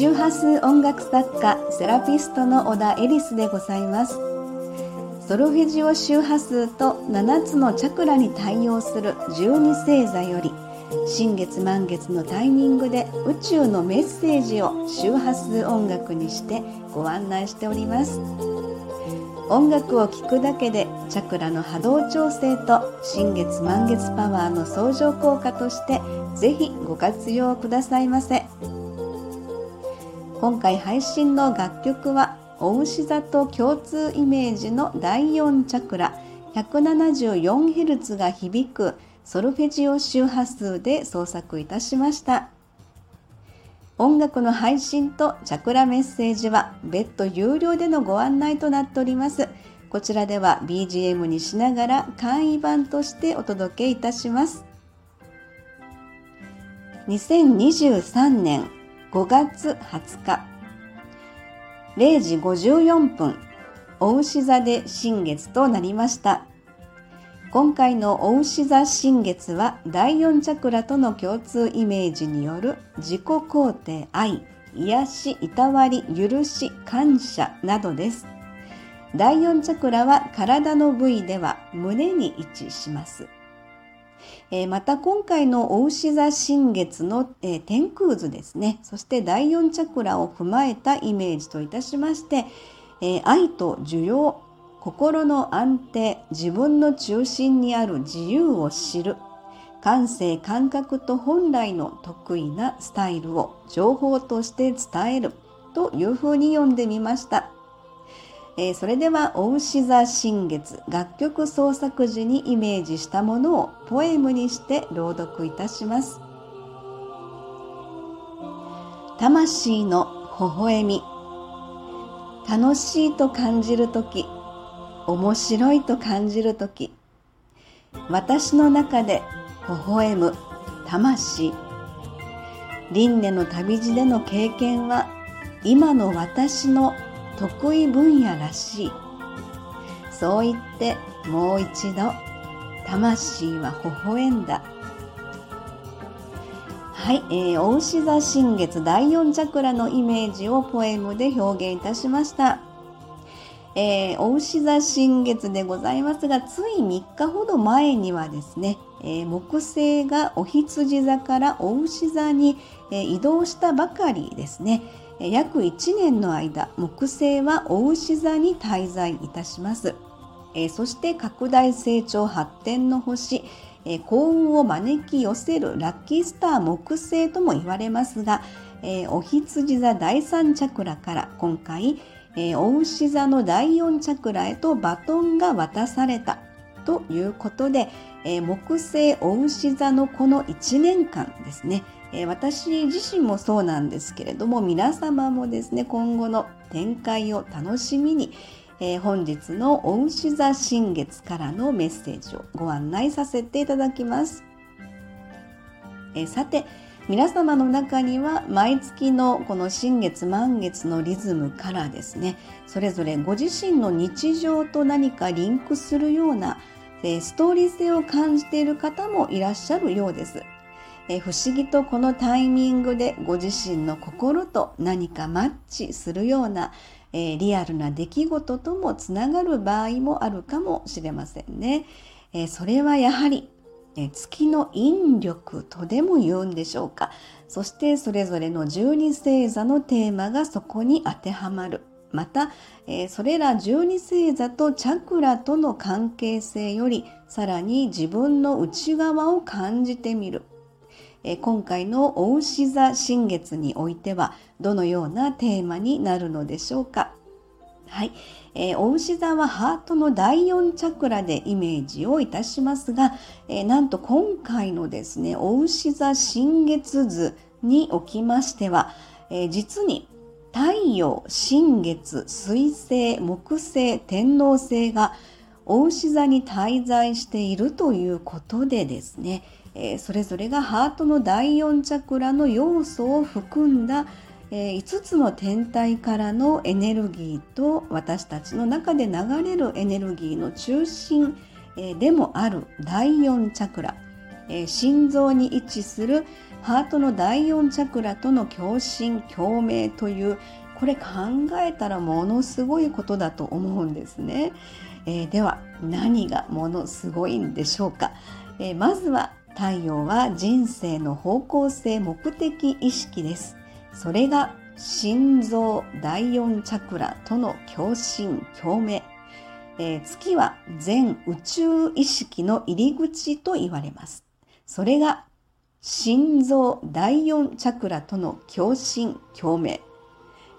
周波数音楽作家セラピストの小田エリスでございます。ソルフェジオ周波数と7つのチャクラに対応する12星座より新月満月のタイミングで宇宙のメッセージを周波数音楽にしてご案内しております。音楽を聴くだけでチャクラの波動調整と新月満月パワーの相乗効果としてぜひご活用くださいませ。今回配信の楽曲はお牛座と共通イメージの第4チャクラ 174Hz が響くソルフェジオ周波数で創作いたしました。音楽の配信とチャクラメッセージは別途有料でのご案内となっております。こちらでは BGM にしながら簡易版としてお届けいたします。2023年5月20日。0時54分お牛座で新月となりました。今回のお牛座新月は第4チャクラとの共通イメージによる自己肯定愛癒しいたわり許し感謝などです。第4チャクラは体の部位では胸に位置します。えまた今回のお牛座新月の、え天空図ですね。そして第4チャクラを踏まえたイメージといたしまして、え愛と需要心の安定自分の中心にある自由を知る感性感覚と本来の得意なスタイルを情報として伝えるというふうに読んでみました、えー、それではお牛座新月楽曲創作時にイメージしたものをポエムにして朗読いたします。魂の微笑み楽しいと感じるとき面白いと感じる時私の中で微笑む魂。輪廻の旅路での経験は今の私の得意分野らしい。そう言ってもう一度魂は微笑んだ。はい、えー、お牛座新月第4チャクラのイメージをポエムで表現いたしました。えー、お牛座新月でございますが、つい3日ほど前にはですね、えー、木星がお羊座からお牛座に、えー、移動したばかりですね。約1年の間、木星はお牛座に滞在いたします。えそして拡大成長発展の星、え幸運を招き寄せるラッキースター木星とも言われますが、えお羊座第3チャクラから今回、えー、お牛座の第4チャクラへとバトンが渡されたということで、えー、木星お牛座のこの1年間ですね、えー、私自身もそうなんですけれども皆様もですね今後の展開を楽しみに、えー、本日のお牛座新月からのメッセージをご案内させていただきます。えさて皆様の中には毎月のこの新月満月のリズムからですねそれぞれご自身の日常と何かリンクするようなストーリー性を感じている方もいらっしゃるようです。え不思議とこのタイミングでご自身の心と何かマッチするようなえリアルな出来事ともつながる場合もあるかもしれませんね。えそれはやはりえ月の引力とでも言うんでしょうかそしてそれぞれの12星座のテーマがそこに当てはまるまた、えそれら12星座とチャクラとの関係性よりさらに自分の内側を感じてみる、え今回のお牛座新月においてはどのようなテーマになるのでしょうか。はい、えー、お牛座はハートの第4チャクラでイメージをいたしますが、えー、なんと今回のですねお牛座新月図におきましては、えー、実に太陽新月水星木星天王星がお牛座に滞在しているということでですね、えそれぞれがハートの第4チャクラの要素を含んだえ5つの天体からのエネルギーと私たちの中で流れるエネルギーの中心、えでもある第4チャクラ、えー、心臓に位置するハートの第4チャクラとの共振共鳴というこれ考えたらものすごいことだと思うんですね、えー、では何がものすごいんでしょうか、えー、まずは太陽は人生の方向性目的意識です。それが心臓第4チャクラとの共振共鳴。えー、月は全宇宙意識の入り口と言われます。それが心臓第4チャクラとの共振共鳴。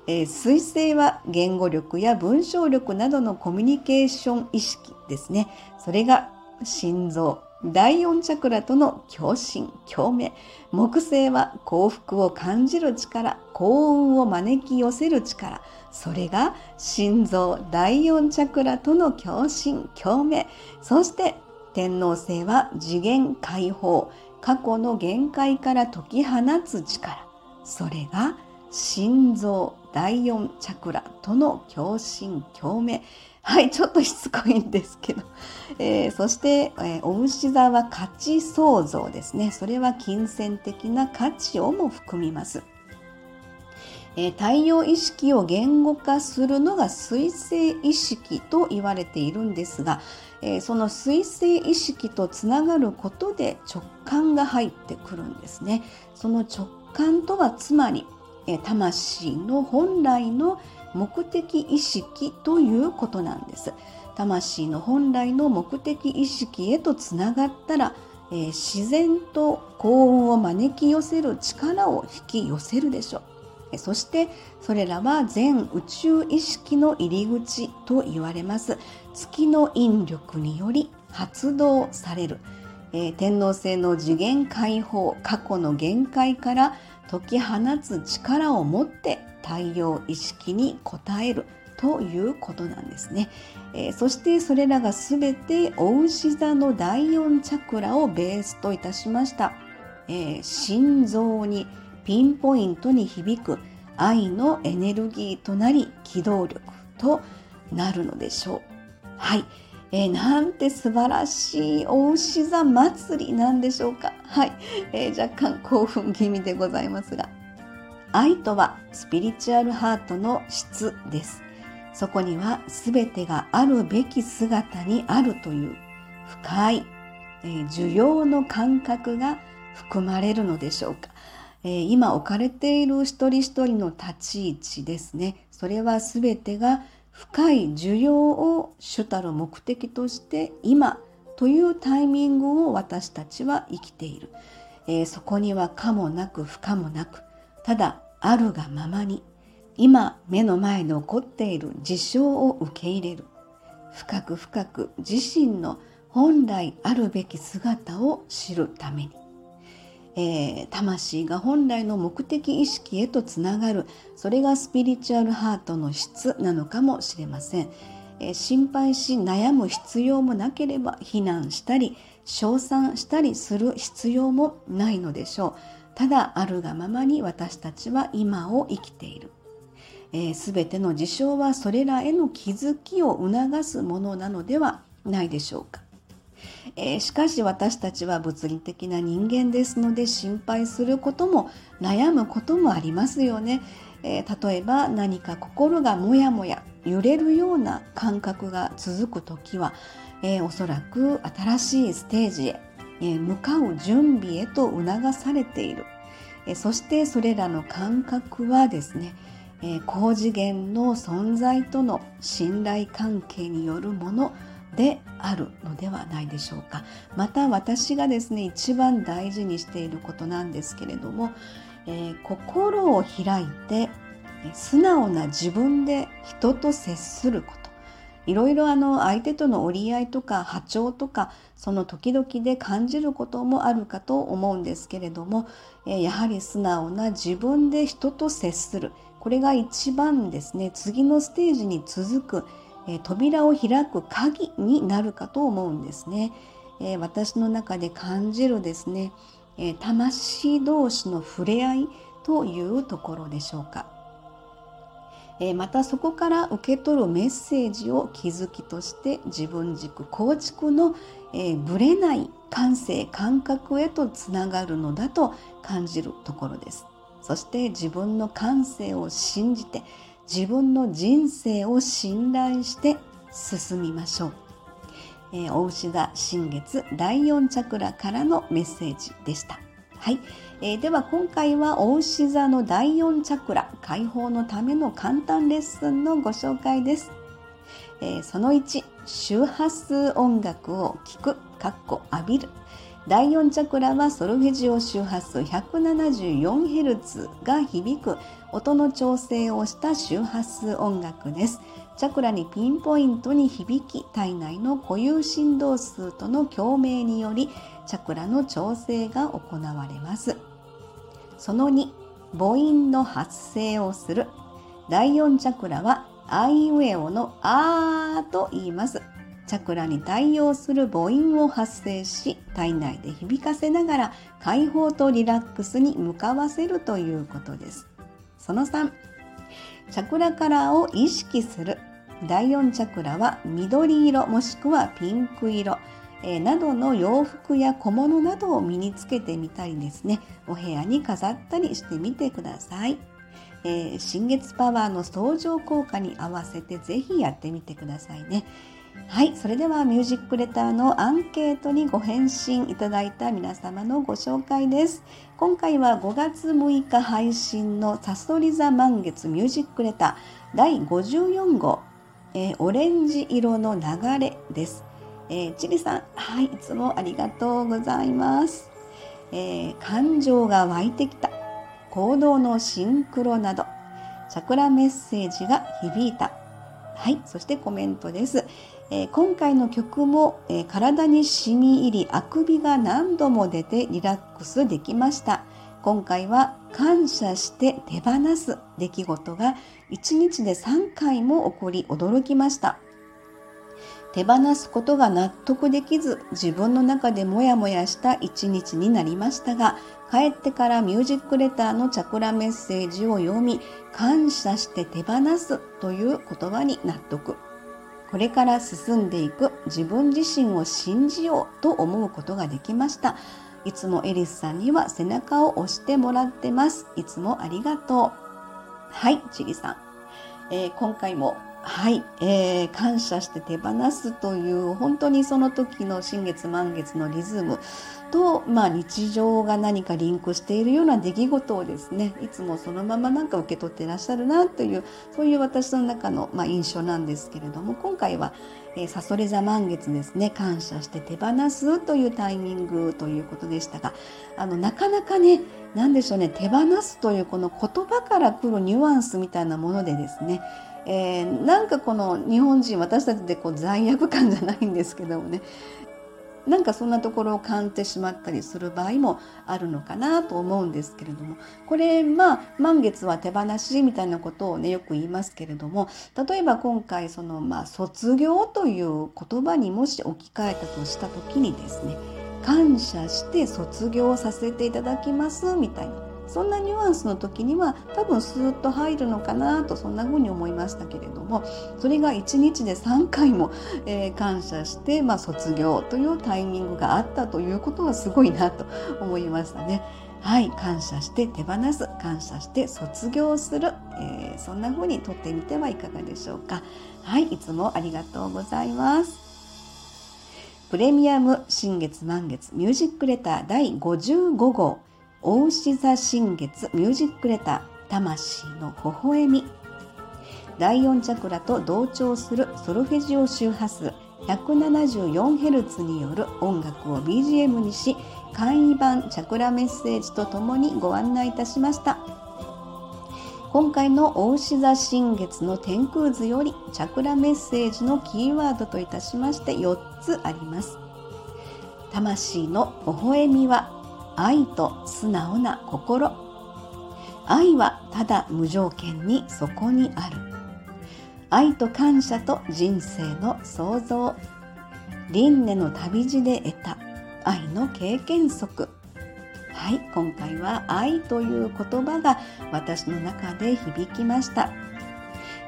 えー、水星は言語力や文章力などのコミュニケーション意識ですね。それが心臓第4チャクラとの共振共鳴。木星は幸福を感じる力、幸運を招き寄せる力。それが心臓第4チャクラとの共振共鳴。そして天皇星は次元解放。過去の限界から解き放つ力。それが心臓第4チャクラとの共振共鳴。はい、ちょっとしつこいんですけど。えー、そして、えー、お牛座は価値創造ですね。それは金銭的な価値をも含みます。えー、太陽意識を言語化するのが水星意識と言われているんですが、えー、その水星意識とつながることで直感が入ってくるんですね。その直感とはつまり、えー、魂の本来の目的意識ということなんです。魂の本来の目的意識へとつながったら、え、自然と幸運を招き寄せる力を引き寄せるでしょう。そしてそれらは全宇宙意識の入り口と言われます。月の引力により発動される、えー、天皇星の次元解放過去の限界から解き放つ力を持って太陽意識に応える。ということなんですね、えー、そしてそれらがすべてお牛座の第4チャクラをベースといたしました、えー、心臓にピンポイントに響く愛のエネルギーとなり機動力となるのでしょう。はい、えー、なんて素晴らしいお牛座祭りなんでしょうか。はい、えー、若干興奮気味でございますが。愛とはスピリチュアルハートの質です。そこには全てがあるべき姿にあるという深い、えー、需要の感覚が含まれるのでしょうか。えー、今置かれている一人一人の立ち位置ですね。それは全てが深い需要を主たる目的として今というタイミングを私たちは生きている。えー、そこには可もなく不可もなくただあるがままに今目の前に起こっている事象を受け入れる深く深く自身の本来あるべき姿を知るために、えー、魂が本来の目的意識へとつながるそれがスピリチュアルハートの質なのかもしれません、えー、心配し悩む必要もなければ非難したり称賛したりする必要もないのでしょうただあるがままに私たちは今を生きている。す、べ、ての事象はそれらへの気づきを促すものなのではないでしょうか。えー、しかし私たちは物理的な人間ですので心配することも悩むこともありますよね。えー、例えば何か心がもやもや揺れるような感覚が続く時は、えー、おそらく新しいステージへえ向かう準備へと促されているえそしてそれらの感覚はですね高次元の存在との信頼関係によるものであるのではないでしょうか。また私がですね一番大事にしていることなんですけれども、えー、心を開いて素直な自分で人と接すること。いろいろあの相手との折り合いとか波長とかその時々で感じることもあるかと思うんですけれどもやはり素直な自分で人と接する。これが一番ですね次のステージに続くえ扉を開く鍵になるかと思うんですね。え私の中で感じるですねえ魂同士の触れ合いというところでしょうか。えまたそこから受け取るメッセージを気づきとして自分軸構築の、え、ぶれない感性感覚へとつながるのだと感じるところですそして自分の感性を信じて自分の人生を信頼して進みましょう、えー、お牛座新月第4チャクラからのメッセージでした。はい。えー、では今回はお牛座の第4チャクラ解放のための簡単レッスンのご紹介です。えー、その1周波数音楽を聴くかっこ浴びる。第4チャクラはソルフェジオ周波数 174Hz が響く音の調整をした周波数音楽です。チャクラにピンポイントに響き体内の固有振動数との共鳴によりチャクラの調整が行われます。その2母音の発声をする第4チャクラはアイウェオのあーと言いますチャクラに対応する母音を発声し体内で響かせながら解放とリラックスに向かわせるということです。その3チャクラカラーを意識する。第4チャクラは緑色もしくはピンク色。え、などの洋服や小物などを身につけてみたりですね。お部屋に飾ったりしてみてください、えー、新月パワーの相乗効果に合わせてぜひやってみてくださいね。はい、それではミュージックレターのアンケートにご返信いただいた皆様のご紹介です。今回は5月6日配信のサソリ座満月ミュージックレター第54号、えー、オレンジ色の流れです。えー、チリさん、はい、いつもありがとうございます。えー、感情が湧いてきた。行動のシンクロなど、チャクラメッセージが響いた。はい、そしてコメントです。え、今回の曲も、え、体に染み入り、あくびが何度も出てリラックスできました。今回は感謝して手放す出来事が1日で3回も起こり驚きました。手放すことが納得できず自分の中でモヤモヤした一日になりましたが帰ってからミュージックレターのチャクラメッセージを読み感謝して手放すという言葉に納得これから進んでいく自分自身を信じようと思うことができました。いつもエリスさんには背中を押してもらってます。いつもありがとう。はいチリさん、えー、今回もはい、えー、感謝して手放すという本当にその時の新月満月のリズム。と、まあ、日常が何かリンクしているような出来事をですねいつもそのままなんか受け取ってらっしゃるなというそういう私の中の、まあ、印象なんですけれども今回はえー、サソリ座満月ですね感謝して手放すというタイミングということでしたがあのなかなかね何でしょうね手放すというこの言葉から来るニュアンスみたいなものでですねえー、なんかこの日本人私たちでこう罪悪感じゃないんですけどもねなんかそんなところを感じてしまったりする場合もあるのかなと思うんですけれども。これまあ満月は手放しみたいなことをねよく言いますけれども例えば今回そのまあ卒業という言葉にもし置き換えたとした時にですね感謝して卒業させていただきますみたいな。そんなニュアンスの時には多分スーッと入るのかなとそんな風に思いましたけれどもそれが1日で3回も、えー、感謝して、まあ、卒業というタイミングがあったということはすごいなと思いましたね。はい、感謝して手放す、感謝して卒業する、えー、そんな風にとってみてはいかがでしょうか。はい、いつもありがとうございます。プレミアム新月満月ミュージックレター第55号大牛座新月ミュージックレター魂の微笑み。第4チャクラと同調するソルフェジオ周波数 174Hz による音楽を BGM にし簡易版チャクラメッセージとともにご案内いたしました。今回の大牛座新月の天空図よりチャクラメッセージのキーワードといたしまして4つあります。魂の微笑みは愛と素直な心。愛はただ無条件にそこにある。愛と感謝と人生の創造。輪廻の旅路で得た。愛の経験則。はい今回は愛という言葉が私の中で響きました。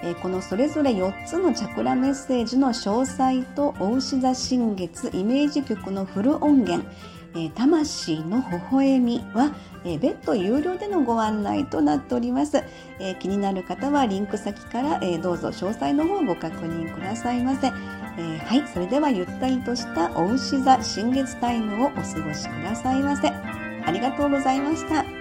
えこのそれぞれ4つのチャクラメッセージの詳細とお牛座新月イメージ曲のフル音源。え魂の微笑みは、え別途有料でのご案内となっております、え気になる方はリンク先から、えどうぞ詳細の方をご確認くださいませ、えはいそれではゆったりとしたお牛座新月タイムをお過ごしくださいませ。ありがとうございました。